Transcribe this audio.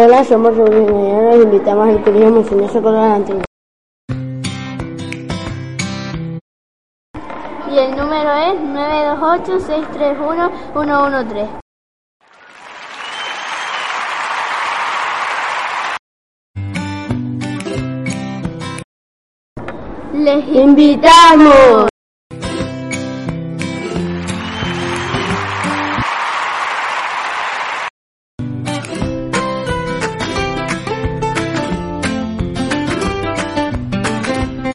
Hola, somos Rubén y invitamos al Colegio Monseñor Socorro de la Antigua. Y el número es 928-631-113. Les ¡Invitamos!